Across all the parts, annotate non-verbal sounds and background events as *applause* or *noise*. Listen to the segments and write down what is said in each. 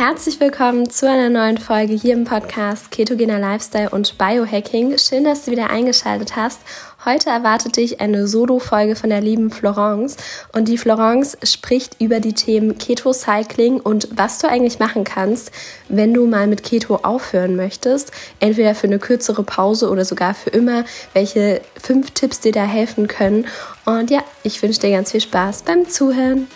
Herzlich willkommen zu einer neuen Folge hier im Podcast Ketogener Lifestyle und Biohacking. Schön, dass du wieder eingeschaltet hast. Heute erwartet dich eine Solo-Folge von der lieben Florence und die Florence spricht über die Themen Keto-Cycling und was du eigentlich machen kannst, wenn du mal mit Keto aufhören möchtest. Entweder für eine kürzere Pause oder sogar für immer, welche fünf Tipps dir da helfen können. Und ja, ich wünsche dir ganz viel Spaß beim Zuhören.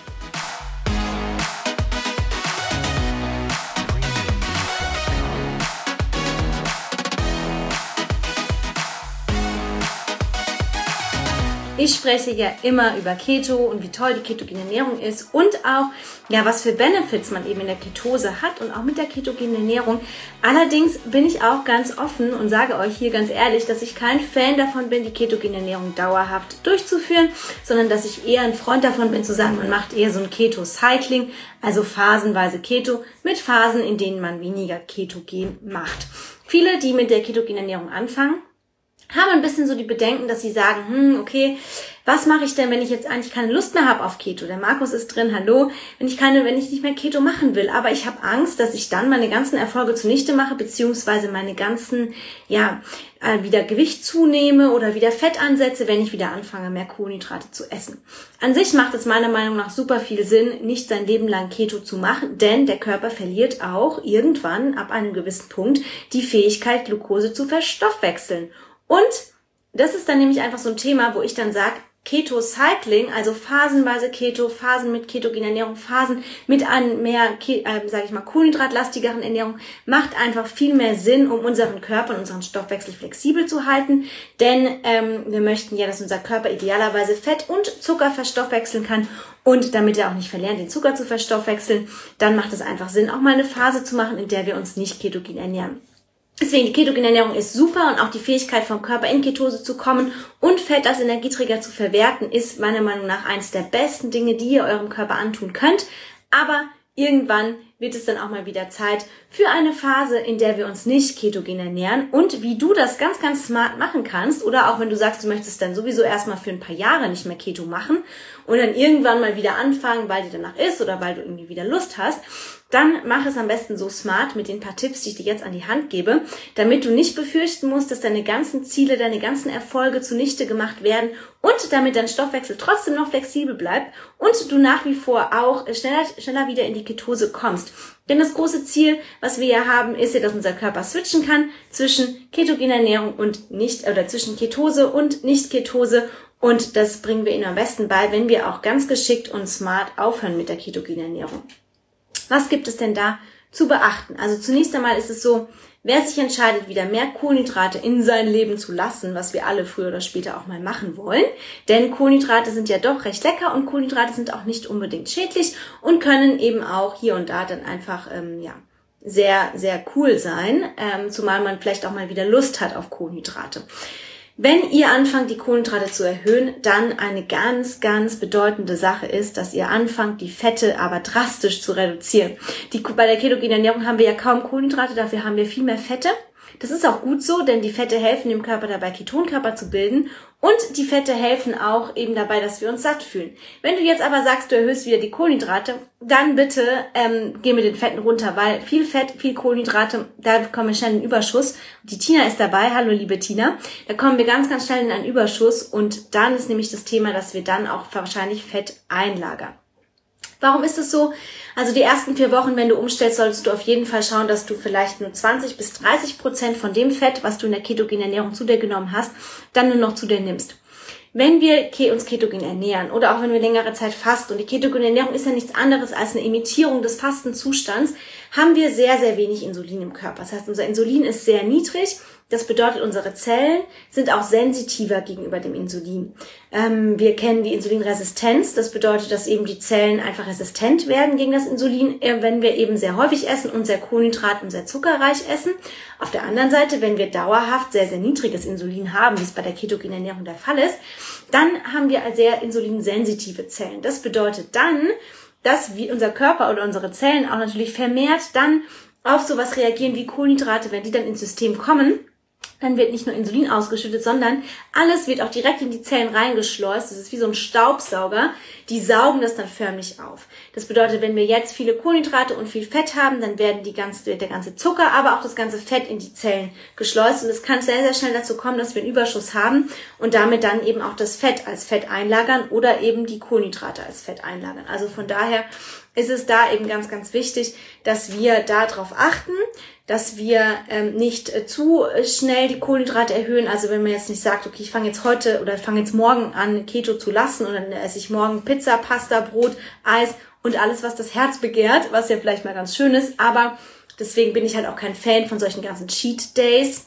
Ich spreche ja immer über Keto und wie toll die ketogene Ernährung ist und auch, ja, was für Benefits man eben in der Ketose hat und auch mit der ketogenen Ernährung. Allerdings bin ich auch ganz offen und sage euch hier ganz ehrlich, dass ich kein Fan davon bin, die ketogene Ernährung dauerhaft durchzuführen, sondern dass ich eher ein Freund davon bin zu sagen, man macht eher so ein Keto-Cycling, also phasenweise Keto mit Phasen, in denen man weniger Ketogen macht. Viele, die mit der ketogenen Ernährung anfangen, haben ein bisschen so die Bedenken, dass sie sagen, hm, okay, was mache ich denn, wenn ich jetzt eigentlich keine Lust mehr habe auf Keto? Der Markus ist drin, hallo, wenn ich keine, wenn ich nicht mehr Keto machen will, aber ich habe Angst, dass ich dann meine ganzen Erfolge zunichte mache, beziehungsweise meine ganzen, ja, äh, wieder Gewicht zunehme oder wieder Fett ansetze, wenn ich wieder anfange, mehr Kohlenhydrate zu essen. An sich macht es meiner Meinung nach super viel Sinn, nicht sein Leben lang Keto zu machen, denn der Körper verliert auch irgendwann ab einem gewissen Punkt die Fähigkeit, Glucose zu verstoffwechseln. Und das ist dann nämlich einfach so ein Thema, wo ich dann sage, Keto Cycling, also phasenweise Keto, Phasen mit ketogener Ernährung, Phasen mit an mehr, äh, sage ich mal, kohlenhydratlastigeren Ernährung, macht einfach viel mehr Sinn, um unseren Körper und unseren Stoffwechsel flexibel zu halten. Denn ähm, wir möchten ja, dass unser Körper idealerweise Fett und Zucker verstoffwechseln kann. Und damit er auch nicht verlernt, den Zucker zu verstoffwechseln, dann macht es einfach Sinn, auch mal eine Phase zu machen, in der wir uns nicht ketogen ernähren. Deswegen die ketogene Ernährung ist super und auch die Fähigkeit vom Körper in Ketose zu kommen und Fett als Energieträger zu verwerten ist meiner Meinung nach eines der besten Dinge, die ihr eurem Körper antun könnt. Aber irgendwann wird es dann auch mal wieder Zeit für eine Phase, in der wir uns nicht ketogen ernähren und wie du das ganz, ganz smart machen kannst oder auch wenn du sagst, du möchtest dann sowieso erstmal für ein paar Jahre nicht mehr Keto machen und dann irgendwann mal wieder anfangen, weil dir danach ist oder weil du irgendwie wieder Lust hast, dann mach es am besten so smart mit den paar Tipps, die ich dir jetzt an die Hand gebe, damit du nicht befürchten musst, dass deine ganzen Ziele, deine ganzen Erfolge zunichte gemacht werden und damit dein Stoffwechsel trotzdem noch flexibel bleibt und du nach wie vor auch schneller, schneller wieder in die Ketose kommst. Denn das große Ziel, was wir ja haben, ist ja, dass unser Körper switchen kann zwischen ketogener Ernährung und nicht, oder zwischen Ketose und Nicht-Ketose und das bringen wir ihnen am besten bei, wenn wir auch ganz geschickt und smart aufhören mit der ketogenen Ernährung. Was gibt es denn da zu beachten? Also zunächst einmal ist es so, wer sich entscheidet, wieder mehr Kohlenhydrate in sein Leben zu lassen, was wir alle früher oder später auch mal machen wollen, denn Kohlenhydrate sind ja doch recht lecker und Kohlenhydrate sind auch nicht unbedingt schädlich und können eben auch hier und da dann einfach, ähm, ja, sehr, sehr cool sein, ähm, zumal man vielleicht auch mal wieder Lust hat auf Kohlenhydrate. Wenn ihr anfangt, die Kohlenhydrate zu erhöhen, dann eine ganz, ganz bedeutende Sache ist, dass ihr anfangt, die Fette aber drastisch zu reduzieren. Die, bei der ketogenen Ernährung haben wir ja kaum Kohlenhydrate, dafür haben wir viel mehr Fette. Das ist auch gut so, denn die Fette helfen dem Körper dabei, Ketonkörper zu bilden und die Fette helfen auch eben dabei, dass wir uns satt fühlen. Wenn du jetzt aber sagst, du erhöhst wieder die Kohlenhydrate, dann bitte ähm, geh mit den Fetten runter, weil viel Fett, viel Kohlenhydrate, da kommen wir schnell in den Überschuss. Die Tina ist dabei, hallo liebe Tina, da kommen wir ganz, ganz schnell in einen Überschuss und dann ist nämlich das Thema, dass wir dann auch wahrscheinlich Fett einlagern. Warum ist es so? Also die ersten vier Wochen, wenn du umstellst, solltest du auf jeden Fall schauen, dass du vielleicht nur 20 bis 30 Prozent von dem Fett, was du in der ketogenen Ernährung zu dir genommen hast, dann nur noch zu dir nimmst. Wenn wir uns ketogen ernähren oder auch wenn wir längere Zeit fasten und die ketogene Ernährung ist ja nichts anderes als eine Imitierung des Fastenzustands, haben wir sehr, sehr wenig Insulin im Körper. Das heißt, unser Insulin ist sehr niedrig das bedeutet, unsere Zellen sind auch sensitiver gegenüber dem Insulin. Ähm, wir kennen die Insulinresistenz. Das bedeutet, dass eben die Zellen einfach resistent werden gegen das Insulin, äh, wenn wir eben sehr häufig essen und sehr kohlenhydrat- und sehr zuckerreich essen. Auf der anderen Seite, wenn wir dauerhaft sehr, sehr niedriges Insulin haben, wie es bei der ketogenen Ernährung der Fall ist, dann haben wir sehr insulinsensitive Zellen. Das bedeutet dann, dass wir, unser Körper oder unsere Zellen auch natürlich vermehrt dann auf sowas reagieren wie Kohlenhydrate, wenn die dann ins System kommen dann wird nicht nur Insulin ausgeschüttet, sondern alles wird auch direkt in die Zellen reingeschleust. Das ist wie so ein Staubsauger. Die saugen das dann förmlich auf. Das bedeutet, wenn wir jetzt viele Kohlenhydrate und viel Fett haben, dann werden die ganze, der ganze Zucker, aber auch das ganze Fett in die Zellen geschleust. Und es kann sehr, sehr schnell dazu kommen, dass wir einen Überschuss haben und damit dann eben auch das Fett als Fett einlagern oder eben die Kohlenhydrate als Fett einlagern. Also von daher ist es da eben ganz, ganz wichtig, dass wir darauf achten, dass wir ähm, nicht äh, zu schnell die Kohlenhydrate erhöhen. Also wenn man jetzt nicht sagt, okay, ich fange jetzt heute oder fange jetzt morgen an, Keto zu lassen und dann esse ich morgen Pizza, Pasta, Brot, Eis und alles, was das Herz begehrt, was ja vielleicht mal ganz schön ist. Aber deswegen bin ich halt auch kein Fan von solchen ganzen Cheat Days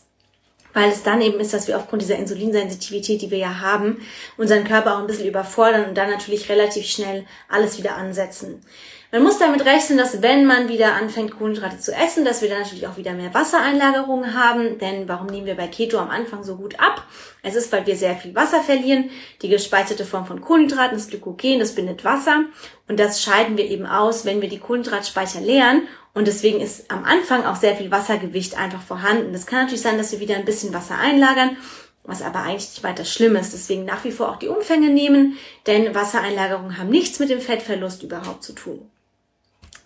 weil es dann eben ist, dass wir aufgrund dieser Insulinsensitivität, die wir ja haben, unseren Körper auch ein bisschen überfordern und dann natürlich relativ schnell alles wieder ansetzen. Man muss damit rechnen, dass wenn man wieder anfängt, Kohlenhydrate zu essen, dass wir dann natürlich auch wieder mehr Wassereinlagerungen haben. Denn warum nehmen wir bei Keto am Anfang so gut ab? Es ist, weil wir sehr viel Wasser verlieren. Die gespeicherte Form von Kohlenhydraten, das Glykogen, das bindet Wasser. Und das scheiden wir eben aus, wenn wir die Kohlenhydratspeicher leeren. Und deswegen ist am Anfang auch sehr viel Wassergewicht einfach vorhanden. Das kann natürlich sein, dass wir wieder ein bisschen Wasser einlagern was aber eigentlich nicht weiter schlimm ist. Deswegen nach wie vor auch die Umfänge nehmen, denn Wassereinlagerungen haben nichts mit dem Fettverlust überhaupt zu tun.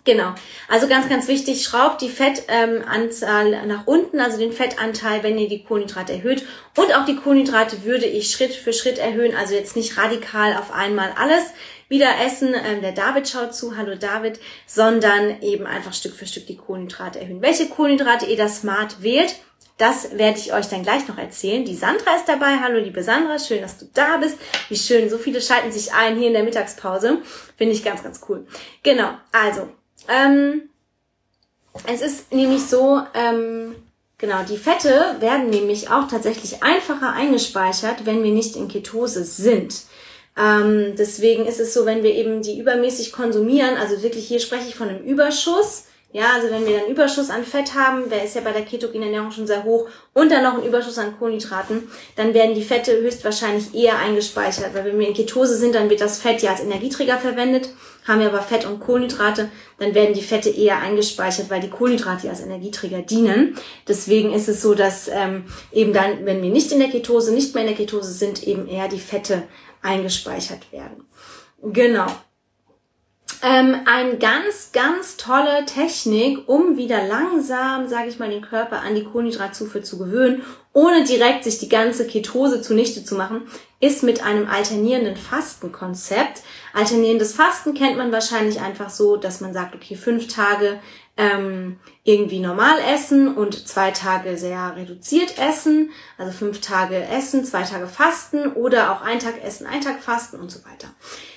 Genau. Also ganz, ganz wichtig, schraubt die Fettanzahl ähm, nach unten, also den Fettanteil, wenn ihr die Kohlenhydrate erhöht. Und auch die Kohlenhydrate würde ich Schritt für Schritt erhöhen, also jetzt nicht radikal auf einmal alles wieder essen. Ähm, der David schaut zu, hallo David, sondern eben einfach Stück für Stück die Kohlenhydrate erhöhen. Welche Kohlenhydrate ihr da smart wählt, das werde ich euch dann gleich noch erzählen. Die Sandra ist dabei. Hallo, liebe Sandra. Schön, dass du da bist. Wie schön. So viele schalten sich ein hier in der Mittagspause. Finde ich ganz, ganz cool. Genau. Also, ähm, es ist nämlich so, ähm, genau, die Fette werden nämlich auch tatsächlich einfacher eingespeichert, wenn wir nicht in Ketose sind. Ähm, deswegen ist es so, wenn wir eben die übermäßig konsumieren, also wirklich hier spreche ich von einem Überschuss, ja, also wenn wir dann Überschuss an Fett haben, der ist ja bei der ketogenen Ernährung schon sehr hoch, und dann noch einen Überschuss an Kohlenhydraten, dann werden die Fette höchstwahrscheinlich eher eingespeichert, weil wenn wir in Ketose sind, dann wird das Fett ja als Energieträger verwendet, haben wir aber Fett und Kohlenhydrate, dann werden die Fette eher eingespeichert, weil die Kohlenhydrate als Energieträger dienen. Deswegen ist es so, dass ähm, eben dann, wenn wir nicht in der Ketose, nicht mehr in der Ketose sind, eben eher die Fette eingespeichert werden. Genau. Ähm, eine ganz, ganz tolle Technik, um wieder langsam, sage ich mal, den Körper an die Kohlenhydratzufuhr zu gewöhnen, ohne direkt sich die ganze Ketose zunichte zu machen, ist mit einem alternierenden Fastenkonzept. Alternierendes Fasten kennt man wahrscheinlich einfach so, dass man sagt, okay, fünf Tage ähm, irgendwie normal essen und zwei Tage sehr reduziert essen, also fünf Tage essen, zwei Tage fasten oder auch ein Tag essen, ein Tag fasten und so weiter.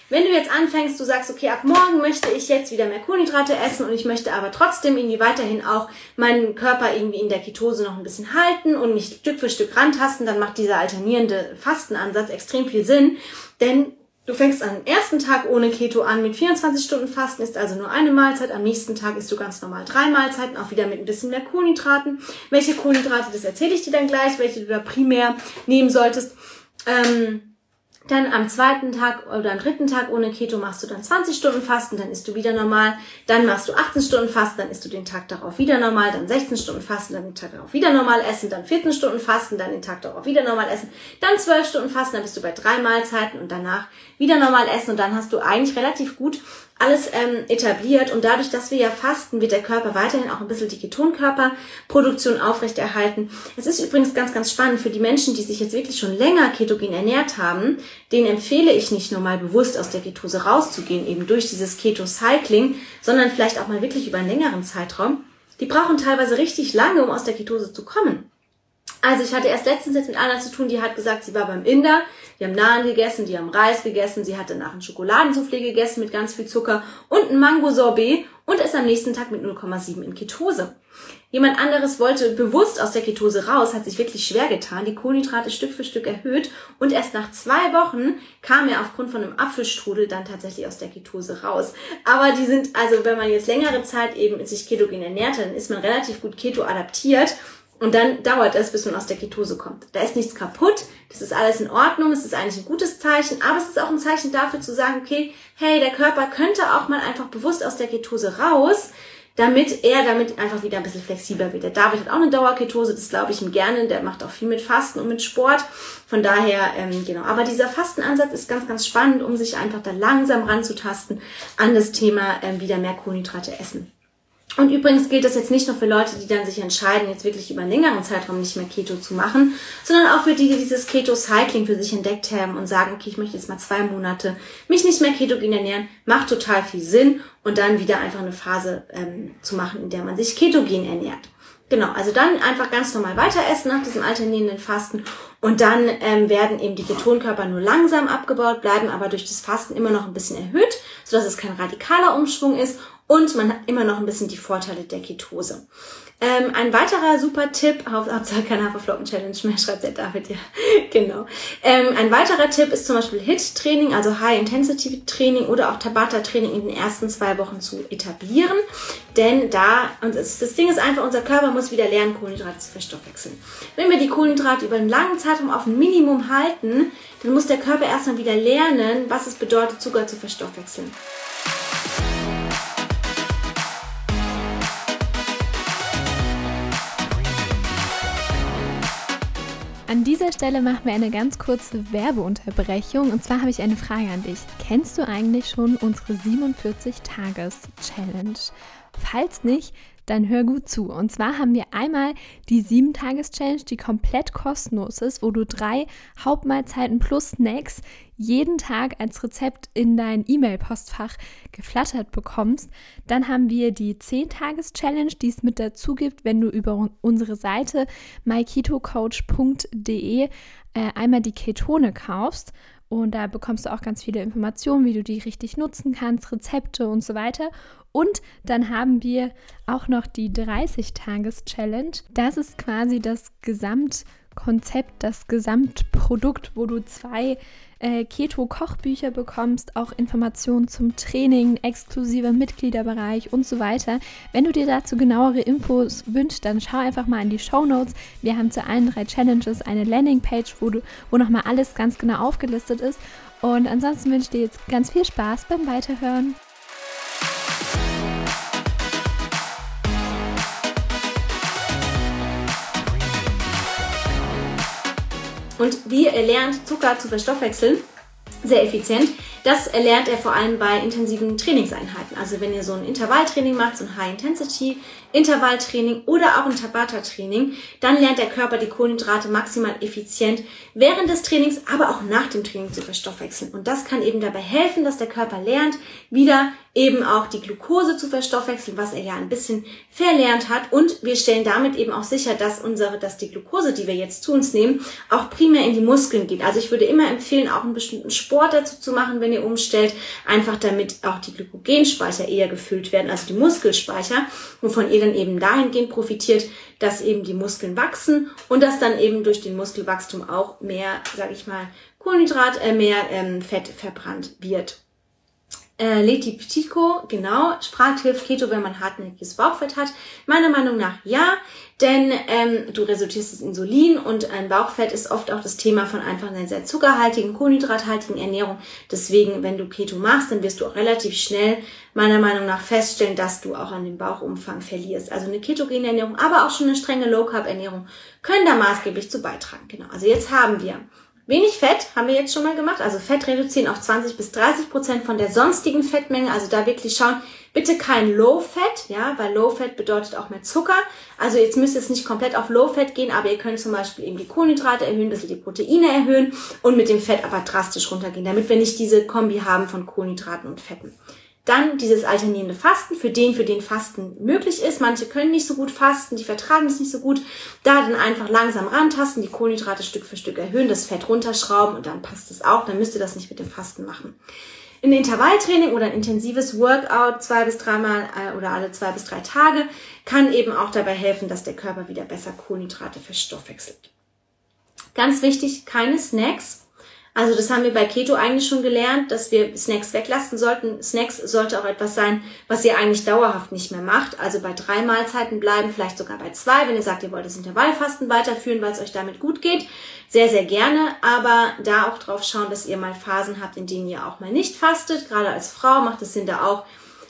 Wenn du jetzt anfängst, du sagst, okay, ab morgen möchte ich jetzt wieder mehr Kohlenhydrate essen und ich möchte aber trotzdem irgendwie weiterhin auch meinen Körper irgendwie in der Ketose noch ein bisschen halten und mich Stück für Stück rantasten, dann macht dieser alternierende Fastenansatz extrem viel Sinn, denn Du fängst am ersten Tag ohne Keto an mit 24 Stunden Fasten, ist also nur eine Mahlzeit. Am nächsten Tag isst du ganz normal drei Mahlzeiten, auch wieder mit ein bisschen mehr Kohlenhydraten. Welche Kohlenhydrate, das erzähle ich dir dann gleich, welche du da primär nehmen solltest. Ähm, dann am zweiten Tag oder am dritten Tag ohne Keto machst du dann 20 Stunden Fasten, dann isst du wieder normal. Dann machst du 18 Stunden Fasten, dann isst du den Tag darauf wieder normal. Dann 16 Stunden Fasten, dann den Tag darauf wieder normal essen. Dann 14 Stunden Fasten, dann den Tag darauf wieder normal essen. Dann 12 Stunden Fasten, dann bist du bei drei Mahlzeiten und danach wieder normal essen. Und dann hast du eigentlich relativ gut alles ähm, etabliert und dadurch, dass wir ja fasten, wird der Körper weiterhin auch ein bisschen die Ketonkörperproduktion aufrechterhalten. Es ist übrigens ganz, ganz spannend für die Menschen, die sich jetzt wirklich schon länger ketogen ernährt haben, denen empfehle ich nicht nur mal bewusst aus der Ketose rauszugehen, eben durch dieses Keto-Cycling, sondern vielleicht auch mal wirklich über einen längeren Zeitraum. Die brauchen teilweise richtig lange, um aus der Ketose zu kommen. Also ich hatte erst letztens jetzt mit einer zu tun, die hat gesagt, sie war beim Inder, die haben Naan gegessen, die haben Reis gegessen, sie hat danach ein Schokoladensoufflé gegessen mit ganz viel Zucker und ein Mango-Sorbet und ist am nächsten Tag mit 0,7 in Ketose. Jemand anderes wollte bewusst aus der Ketose raus, hat sich wirklich schwer getan, die Kohlenhydrate Stück für Stück erhöht und erst nach zwei Wochen kam er aufgrund von einem Apfelstrudel dann tatsächlich aus der Ketose raus. Aber die sind, also wenn man jetzt längere Zeit eben sich ketogen ernährt, dann ist man relativ gut keto adaptiert und dann dauert es, bis man aus der Ketose kommt. Da ist nichts kaputt, das ist alles in Ordnung, es ist eigentlich ein gutes Zeichen, aber es ist auch ein Zeichen dafür zu sagen, okay, hey, der Körper könnte auch mal einfach bewusst aus der Ketose raus, damit er damit einfach wieder ein bisschen flexibler wird. Der David hat auch eine Dauerketose, das glaube ich ihm gerne, der macht auch viel mit Fasten und mit Sport. Von daher, ähm, genau. Aber dieser Fastenansatz ist ganz, ganz spannend, um sich einfach da langsam ranzutasten an das Thema ähm, wieder mehr Kohlenhydrate essen. Und übrigens gilt das jetzt nicht nur für Leute, die dann sich entscheiden, jetzt wirklich über einen längeren Zeitraum nicht mehr Keto zu machen, sondern auch für die, die dieses Keto-Cycling für sich entdeckt haben und sagen, okay, ich möchte jetzt mal zwei Monate mich nicht mehr ketogen ernähren, macht total viel Sinn und dann wieder einfach eine Phase ähm, zu machen, in der man sich ketogen ernährt. Genau, also dann einfach ganz normal weiter essen nach diesem alternierenden Fasten und dann ähm, werden eben die Ketonkörper nur langsam abgebaut, bleiben aber durch das Fasten immer noch ein bisschen erhöht, sodass es kein radikaler Umschwung ist und man hat immer noch ein bisschen die Vorteile der Ketose. Ähm, ein weiterer super Tipp, Hauptsache keine Haferflocken-Challenge mehr, *laughs* schreibt der David, ja, genau. Ähm, ein weiterer Tipp ist zum Beispiel HIT-Training, also High-Intensity-Training oder auch Tabata-Training in den ersten zwei Wochen zu etablieren. Denn da, und das, das Ding ist einfach, unser Körper muss wieder lernen, Kohlenhydrate zu verstoffwechseln. Wenn wir die Kohlenhydrate über einen langen Zeitraum auf ein Minimum halten, dann muss der Körper erstmal wieder lernen, was es bedeutet, Zucker zu verstoffwechseln. An dieser Stelle machen wir eine ganz kurze Werbeunterbrechung. Und zwar habe ich eine Frage an dich. Kennst du eigentlich schon unsere 47-Tages-Challenge? Falls nicht, dann hör gut zu. Und zwar haben wir einmal die 7-Tages-Challenge, die komplett kostenlos ist, wo du drei Hauptmahlzeiten plus Snacks jeden Tag als Rezept in dein E-Mail-Postfach geflattert bekommst. Dann haben wir die 10-Tages-Challenge, die es mit dazu gibt, wenn du über unsere Seite myketocoach.de äh, einmal die Ketone kaufst. Und da bekommst du auch ganz viele Informationen, wie du die richtig nutzen kannst, Rezepte und so weiter. Und dann haben wir auch noch die 30-Tages-Challenge. Das ist quasi das Gesamtkonzept, das Gesamtprodukt, wo du zwei äh, Keto-Kochbücher bekommst, auch Informationen zum Training, exklusiver Mitgliederbereich und so weiter. Wenn du dir dazu genauere Infos wünschst, dann schau einfach mal in die Show Notes. Wir haben zu allen drei Challenges eine Landingpage, wo, wo nochmal alles ganz genau aufgelistet ist. Und ansonsten wünsche ich dir jetzt ganz viel Spaß beim Weiterhören. Und wie er lernt, Zucker zu verstoffwechseln, sehr effizient. Das erlernt er vor allem bei intensiven Trainingseinheiten. Also wenn ihr so ein Intervalltraining macht, so ein High-Intensity Intervalltraining oder auch ein Tabata-Training, dann lernt der Körper die Kohlenhydrate maximal effizient während des Trainings, aber auch nach dem Training zu verstoffwechseln. Und das kann eben dabei helfen, dass der Körper lernt, wieder eben auch die Glucose zu verstoffwechseln, was er ja ein bisschen verlernt hat. Und wir stellen damit eben auch sicher, dass unsere, dass die Glucose, die wir jetzt zu uns nehmen, auch primär in die Muskeln geht. Also ich würde immer empfehlen, auch einen bestimmten Sport dazu zu machen, wenn ihr umstellt, einfach damit auch die Glykogenspeicher eher gefüllt werden, also die Muskelspeicher, wovon ihr dann eben dahingehend profitiert, dass eben die Muskeln wachsen und dass dann eben durch den Muskelwachstum auch mehr, sage ich mal, Kohlenhydrat, äh, mehr ähm, Fett verbrannt wird. Äh, Leti Petico, genau, fragt, hilft Keto, wenn man hartnäckiges Bauchfett hat? Meiner Meinung nach ja, denn ähm, du resultierst das Insulin und ein Bauchfett ist oft auch das Thema von einfach einer sehr zuckerhaltigen, kohlenhydrathaltigen Ernährung. Deswegen, wenn du Keto machst, dann wirst du auch relativ schnell meiner Meinung nach feststellen, dass du auch an dem Bauchumfang verlierst. Also eine ketogene Ernährung, aber auch schon eine strenge Low Carb Ernährung können da maßgeblich zu beitragen. Genau. Also jetzt haben wir Wenig Fett haben wir jetzt schon mal gemacht. Also Fett reduzieren auf 20 bis 30 Prozent von der sonstigen Fettmenge. Also da wirklich schauen, bitte kein Low Fat, ja, weil Low Fat bedeutet auch mehr Zucker. Also jetzt müsst ihr es nicht komplett auf Low Fat gehen, aber ihr könnt zum Beispiel eben die Kohlenhydrate erhöhen, ein bisschen die Proteine erhöhen und mit dem Fett aber drastisch runtergehen, damit wir nicht diese Kombi haben von Kohlenhydraten und Fetten. Dann dieses alternierende Fasten, für den, für den Fasten möglich ist. Manche können nicht so gut fasten, die vertragen es nicht so gut. Da dann einfach langsam rantasten, die Kohlenhydrate Stück für Stück erhöhen, das Fett runterschrauben und dann passt es auch. Dann müsst ihr das nicht mit dem Fasten machen. Ein Intervalltraining oder ein intensives Workout zwei bis dreimal äh, oder alle zwei bis drei Tage kann eben auch dabei helfen, dass der Körper wieder besser Kohlenhydrate verstoffwechselt. Ganz wichtig, keine Snacks also das haben wir bei Keto eigentlich schon gelernt, dass wir Snacks weglassen sollten. Snacks sollte auch etwas sein, was ihr eigentlich dauerhaft nicht mehr macht. Also bei drei Mahlzeiten bleiben, vielleicht sogar bei zwei, wenn ihr sagt, ihr wollt das Intervallfasten weiterführen, weil es euch damit gut geht. Sehr, sehr gerne, aber da auch drauf schauen, dass ihr mal Phasen habt, in denen ihr auch mal nicht fastet. Gerade als Frau macht es Sinn, da auch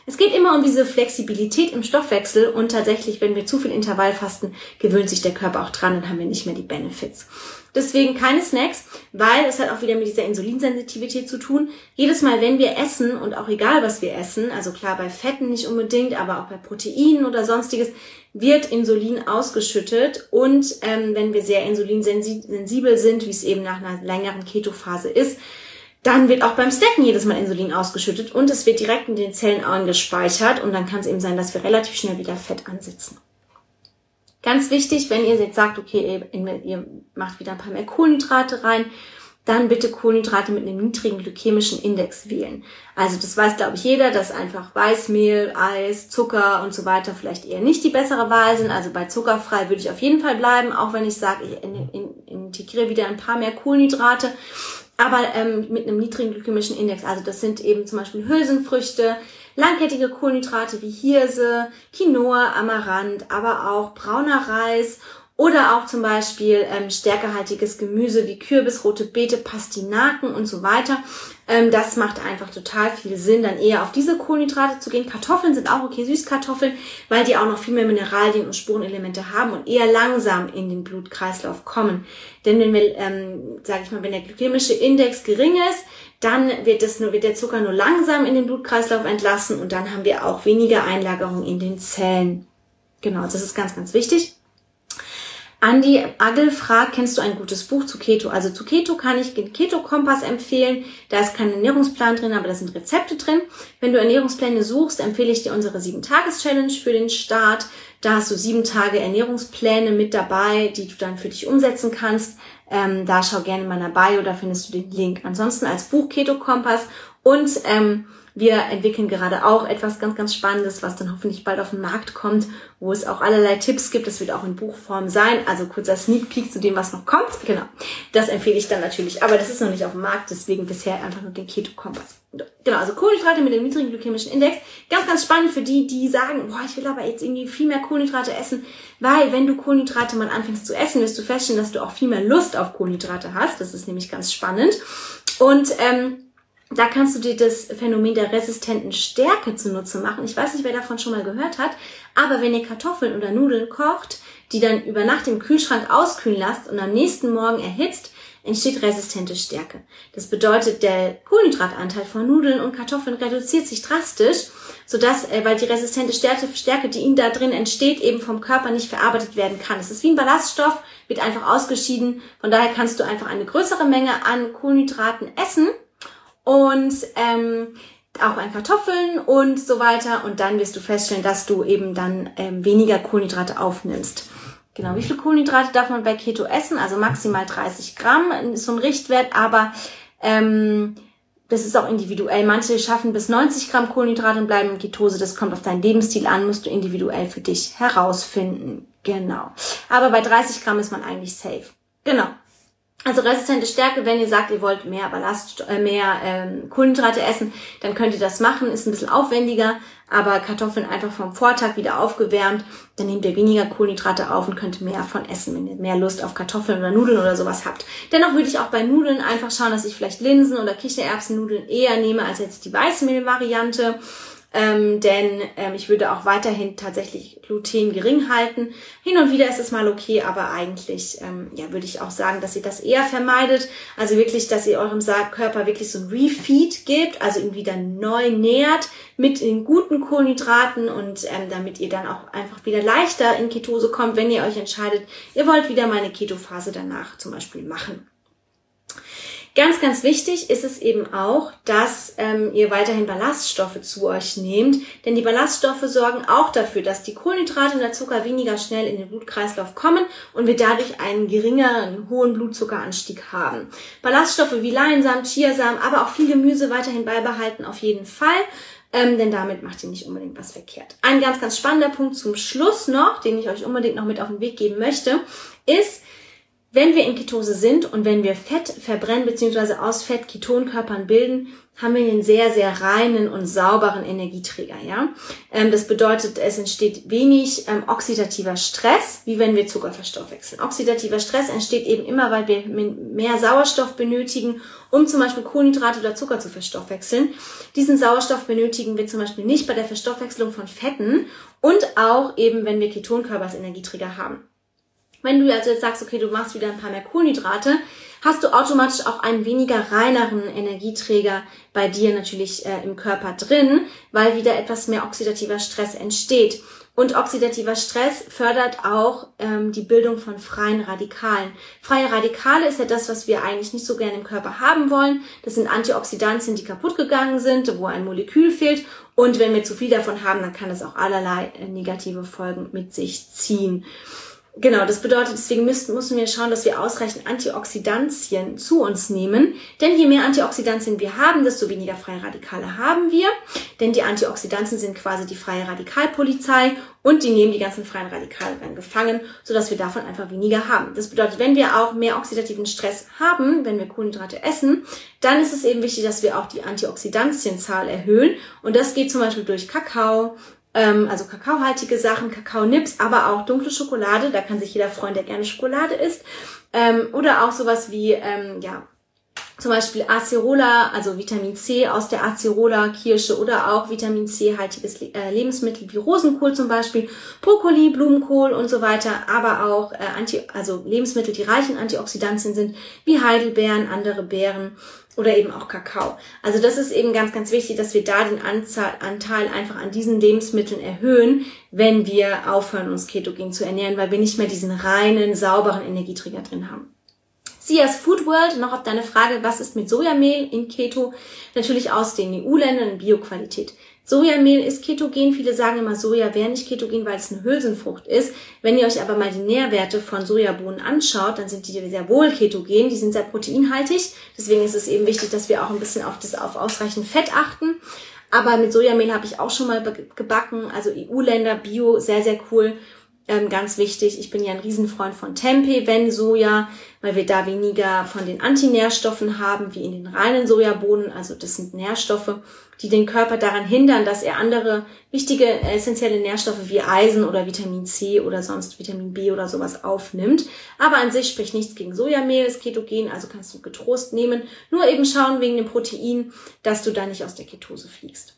Es geht immer um diese Flexibilität im Stoffwechsel und tatsächlich, wenn wir zu viel Intervall fasten, gewöhnt sich der Körper auch dran und haben wir nicht mehr die Benefits. Deswegen keine Snacks, weil es hat auch wieder mit dieser Insulinsensitivität zu tun. Jedes Mal, wenn wir essen und auch egal, was wir essen, also klar bei Fetten nicht unbedingt, aber auch bei Proteinen oder sonstiges, wird Insulin ausgeschüttet. Und ähm, wenn wir sehr insulinsensibel sind, wie es eben nach einer längeren Ketophase ist, dann wird auch beim Snacken jedes Mal Insulin ausgeschüttet und es wird direkt in den Zellen gespeichert und dann kann es eben sein, dass wir relativ schnell wieder Fett ansetzen. Ganz wichtig, wenn ihr jetzt sagt, okay, ihr macht wieder ein paar mehr Kohlenhydrate rein, dann bitte Kohlenhydrate mit einem niedrigen glykämischen Index wählen. Also das weiß, glaube ich, jeder, dass einfach Weißmehl, Eis, Zucker und so weiter vielleicht eher nicht die bessere Wahl sind. Also bei zuckerfrei würde ich auf jeden Fall bleiben, auch wenn ich sage, ich integriere wieder ein paar mehr Kohlenhydrate aber ähm, mit einem niedrigen glykämischen Index. Also das sind eben zum Beispiel Hülsenfrüchte, langkettige Kohlenhydrate wie Hirse, Quinoa, Amaranth, aber auch brauner Reis oder auch zum Beispiel ähm, stärkehaltiges Gemüse wie Kürbis, rote Beete, Pastinaken und so weiter. Ähm, das macht einfach total viel Sinn, dann eher auf diese Kohlenhydrate zu gehen. Kartoffeln sind auch okay, Süßkartoffeln, weil die auch noch viel mehr Mineralien und Spurenelemente haben und eher langsam in den Blutkreislauf kommen. Denn wenn wir, ähm, sage ich mal, wenn der glykämische Index gering ist, dann wird, das nur, wird der Zucker nur langsam in den Blutkreislauf entlassen und dann haben wir auch weniger Einlagerung in den Zellen. Genau, das ist ganz, ganz wichtig. Andi Agel fragt, kennst du ein gutes Buch zu Keto? Also zu Keto kann ich den Keto-Kompass empfehlen. Da ist kein Ernährungsplan drin, aber da sind Rezepte drin. Wenn du Ernährungspläne suchst, empfehle ich dir unsere 7-Tages-Challenge für den Start. Da hast du sieben Tage Ernährungspläne mit dabei, die du dann für dich umsetzen kannst. Ähm, da schau gerne in meiner Bio, da findest du den Link. Ansonsten als Buch Keto-Kompass und ähm, wir entwickeln gerade auch etwas ganz, ganz Spannendes, was dann hoffentlich bald auf den Markt kommt, wo es auch allerlei Tipps gibt. Das wird auch in Buchform sein. Also kurzer Sneak Peek zu dem, was noch kommt. Genau. Das empfehle ich dann natürlich. Aber das ist noch nicht auf dem Markt, deswegen bisher einfach nur den Keto-Kompass. Genau, also Kohlenhydrate mit dem niedrigen glykämischen Index. Ganz, ganz spannend für die, die sagen, boah, ich will aber jetzt irgendwie viel mehr Kohlenhydrate essen, weil wenn du Kohlenhydrate mal anfängst zu essen, wirst du feststellen, dass du auch viel mehr Lust auf Kohlenhydrate hast. Das ist nämlich ganz spannend. Und ähm, da kannst du dir das Phänomen der resistenten Stärke zunutze machen. Ich weiß nicht, wer davon schon mal gehört hat, aber wenn ihr Kartoffeln oder Nudeln kocht, die dann über Nacht im Kühlschrank auskühlen lasst und am nächsten Morgen erhitzt, entsteht resistente Stärke. Das bedeutet, der Kohlenhydratanteil von Nudeln und Kartoffeln reduziert sich drastisch, sodass, äh, weil die resistente Stärke, Stärke, die ihnen da drin entsteht, eben vom Körper nicht verarbeitet werden kann. Es ist wie ein Ballaststoff, wird einfach ausgeschieden. Von daher kannst du einfach eine größere Menge an Kohlenhydraten essen und ähm, auch an Kartoffeln und so weiter. Und dann wirst du feststellen, dass du eben dann ähm, weniger Kohlenhydrate aufnimmst. Genau, wie viele Kohlenhydrate darf man bei Keto essen? Also maximal 30 Gramm ist so ein Richtwert, aber ähm, das ist auch individuell. Manche schaffen bis 90 Gramm Kohlenhydrate und bleiben in Ketose. Das kommt auf deinen Lebensstil an, musst du individuell für dich herausfinden. Genau. Aber bei 30 Gramm ist man eigentlich safe. Genau. Also resistente Stärke, wenn ihr sagt, ihr wollt mehr Ballast, äh, mehr ähm, Kohlenhydrate essen, dann könnt ihr das machen. Ist ein bisschen aufwendiger, aber Kartoffeln einfach vom Vortag wieder aufgewärmt, dann nehmt ihr weniger Kohlenhydrate auf und könnt mehr von essen, wenn ihr mehr Lust auf Kartoffeln oder Nudeln oder sowas habt. Dennoch würde ich auch bei Nudeln einfach schauen, dass ich vielleicht Linsen oder Kichererbsennudeln eher nehme als jetzt die Weißmehlvariante. Ähm, denn ähm, ich würde auch weiterhin tatsächlich Gluten gering halten. Hin und wieder ist es mal okay, aber eigentlich ähm, ja, würde ich auch sagen, dass ihr das eher vermeidet. Also wirklich, dass ihr eurem Körper wirklich so ein Refeed gibt, also ihn wieder neu nährt mit den guten Kohlenhydraten und ähm, damit ihr dann auch einfach wieder leichter in Ketose kommt, wenn ihr euch entscheidet, ihr wollt wieder mal eine Ketophase danach zum Beispiel machen. Ganz, ganz wichtig ist es eben auch, dass ähm, ihr weiterhin Ballaststoffe zu euch nehmt, denn die Ballaststoffe sorgen auch dafür, dass die Kohlenhydrate und der Zucker weniger schnell in den Blutkreislauf kommen und wir dadurch einen geringeren, hohen Blutzuckeranstieg haben. Ballaststoffe wie Leinsamen, Chiasamen, aber auch viel Gemüse weiterhin beibehalten auf jeden Fall. Ähm, denn damit macht ihr nicht unbedingt was verkehrt. Ein ganz, ganz spannender Punkt zum Schluss noch, den ich euch unbedingt noch mit auf den Weg geben möchte, ist, Wenn wir in Ketose sind und wenn wir Fett verbrennen bzw. aus Fett Ketonkörpern bilden, haben wir einen sehr, sehr reinen und sauberen Energieträger. Ja? Ähm, das bedeutet, es entsteht wenig ähm, oxidativer Stress, wie wenn wir Zucker verstoffwechseln. Oxidativer Stress entsteht eben immer, weil wir mehr Sauerstoff benötigen, um zum Beispiel Kohlenhydrate oder Zucker zu verstoffwechseln. Diesen Sauerstoff benötigen wir zum Beispiel nicht bei der Verstoffwechslung von Fetten und auch eben, wenn wir Ketonkörper als Energieträger haben. Wenn du also jetzt sagst, okay, du machst wieder ein paar mehr Kohlenhydrate, hast du automatisch auch einen weniger reineren Energieträger bei dir natürlich äh, im Körper drin, weil wieder etwas mehr oxidativer Stress entsteht. Und oxidativer Stress fördert auch ähm, die Bildung von freien Radikalen. Freie Radikale ist ja das, was wir eigentlich nicht so gerne im Körper haben wollen. Das sind Antioxidantien, die kaputt gegangen sind, wo ein Molekül fehlt. Und wenn wir zu viel davon haben, dann kann es auch allerlei äh, negative Folgen mit sich ziehen. Genau, das bedeutet, deswegen müssen, müssen wir schauen, dass wir ausreichend Antioxidantien zu uns nehmen. Denn je mehr Antioxidantien wir haben, desto weniger freie Radikale haben wir. Denn die Antioxidantien sind quasi die freie Radikalpolizei und die nehmen die ganzen freien Radikale dann gefangen, sodass wir davon einfach weniger haben. Das bedeutet, wenn wir auch mehr oxidativen Stress haben, wenn wir Kohlenhydrate essen, dann ist es eben wichtig, dass wir auch die Antioxidantienzahl erhöhen. Und das geht zum Beispiel durch Kakao, ähm, also kakaohaltige Sachen, Kakaonips, aber auch dunkle Schokolade. Da kann sich jeder freuen, der gerne Schokolade isst. Ähm, oder auch sowas wie, ähm, ja, zum Beispiel Acerola, also Vitamin C aus der Acerola Kirsche oder auch Vitamin C haltiges äh, Lebensmittel wie Rosenkohl zum Beispiel, Brokkoli, Blumenkohl und so weiter, aber auch äh, Anti, also Lebensmittel, die reich in Antioxidantien sind, wie Heidelbeeren, andere Beeren oder eben auch Kakao. Also das ist eben ganz, ganz wichtig, dass wir da den Anzahl, Anteil einfach an diesen Lebensmitteln erhöhen, wenn wir aufhören, uns ketogen zu ernähren, weil wir nicht mehr diesen reinen, sauberen Energieträger drin haben. Sias Food World, noch auf deine Frage, was ist mit Sojamehl in Keto? Natürlich aus den EU-Ländern in Bioqualität. Sojamehl ist ketogen. Viele sagen immer, Soja wäre nicht ketogen, weil es eine Hülsenfrucht ist. Wenn ihr euch aber mal die Nährwerte von Sojabohnen anschaut, dann sind die sehr wohl ketogen. Die sind sehr proteinhaltig. Deswegen ist es eben wichtig, dass wir auch ein bisschen auf das, auf ausreichend Fett achten. Aber mit Sojamehl habe ich auch schon mal gebacken. Also EU-Länder, Bio, sehr, sehr cool. Ähm, ganz wichtig, ich bin ja ein Riesenfreund von Tempeh, wenn Soja, weil wir da weniger von den Antinährstoffen haben, wie in den reinen Sojabohnen. Also das sind Nährstoffe, die den Körper daran hindern, dass er andere wichtige essentielle Nährstoffe wie Eisen oder Vitamin C oder sonst Vitamin B oder sowas aufnimmt. Aber an sich spricht nichts gegen Sojamehl, ist ketogen, also kannst du getrost nehmen. Nur eben schauen wegen dem Protein, dass du da nicht aus der Ketose fliegst.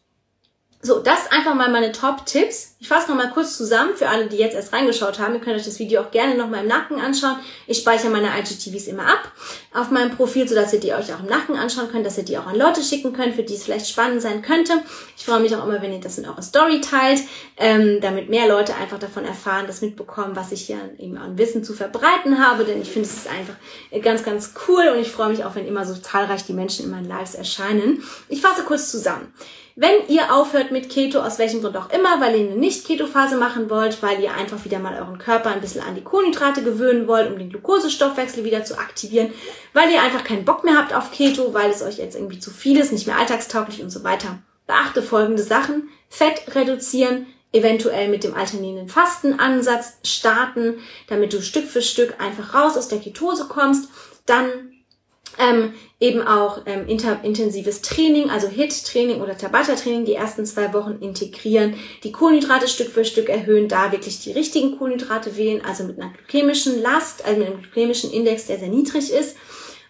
So, das einfach mal meine Top-Tipps. Ich fasse noch mal kurz zusammen für alle, die jetzt erst reingeschaut haben. Ihr könnt euch das Video auch gerne noch mal im Nacken anschauen. Ich speichere meine IGTVs immer ab auf meinem Profil, sodass ihr die euch auch im Nacken anschauen könnt, dass ihr die auch an Leute schicken könnt, für die es vielleicht spannend sein könnte. Ich freue mich auch immer, wenn ihr das in eurer Story teilt, ähm, damit mehr Leute einfach davon erfahren, das mitbekommen, was ich hier eben an Wissen zu verbreiten habe. Denn ich finde, es ist einfach ganz, ganz cool und ich freue mich auch, wenn immer so zahlreich die Menschen in meinen Lives erscheinen. Ich fasse kurz zusammen. Wenn ihr aufhört mit Keto, aus welchem Grund auch immer, weil ihr eine Nicht-Keto-Phase machen wollt, weil ihr einfach wieder mal euren Körper ein bisschen an die Kohlenhydrate gewöhnen wollt, um den Glukosestoffwechsel wieder zu aktivieren, weil ihr einfach keinen Bock mehr habt auf Keto, weil es euch jetzt irgendwie zu viel ist, nicht mehr alltagstauglich und so weiter. Beachte folgende Sachen. Fett reduzieren, eventuell mit dem alternierenden Fastenansatz starten, damit du Stück für Stück einfach raus aus der Ketose kommst. Dann ähm, eben auch ähm, inter, intensives Training, also HIT-Training oder Tabata-Training, die ersten zwei Wochen integrieren, die Kohlenhydrate Stück für Stück erhöhen, da wirklich die richtigen Kohlenhydrate wählen, also mit einer glykämischen Last, also mit einem glykämischen Index, der sehr niedrig ist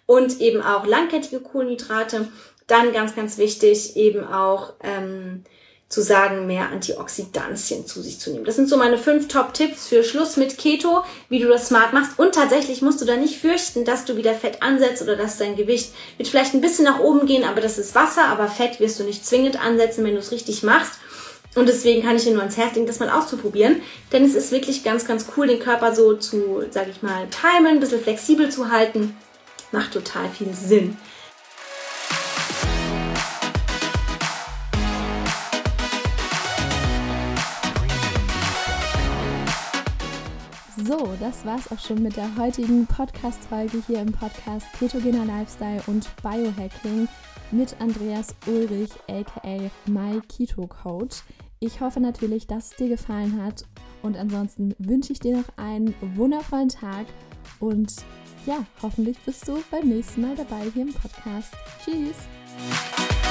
und eben auch langkettige Kohlenhydrate. Dann ganz, ganz wichtig eben auch ähm, zu sagen, mehr Antioxidantien zu sich zu nehmen. Das sind so meine fünf Top-Tipps für Schluss mit Keto, wie du das smart machst. Und tatsächlich musst du da nicht fürchten, dass du wieder Fett ansetzt oder dass dein Gewicht wird vielleicht ein bisschen nach oben gehen, aber das ist Wasser, aber Fett wirst du nicht zwingend ansetzen, wenn du es richtig machst. Und deswegen kann ich dir nur ans Herz legen, das mal auszuprobieren. Denn es ist wirklich ganz, ganz cool, den Körper so zu, sag ich mal, timen, ein bisschen flexibel zu halten. Macht total viel Sinn. So, das war's auch schon mit der heutigen Podcast-Folge hier im Podcast Ketogener Lifestyle und Biohacking mit Andreas Ulrich, aka My Keto Coach. Ich hoffe natürlich, dass es dir gefallen hat und ansonsten wünsche ich dir noch einen wundervollen Tag und ja, hoffentlich bist du beim nächsten Mal dabei hier im Podcast. Tschüss!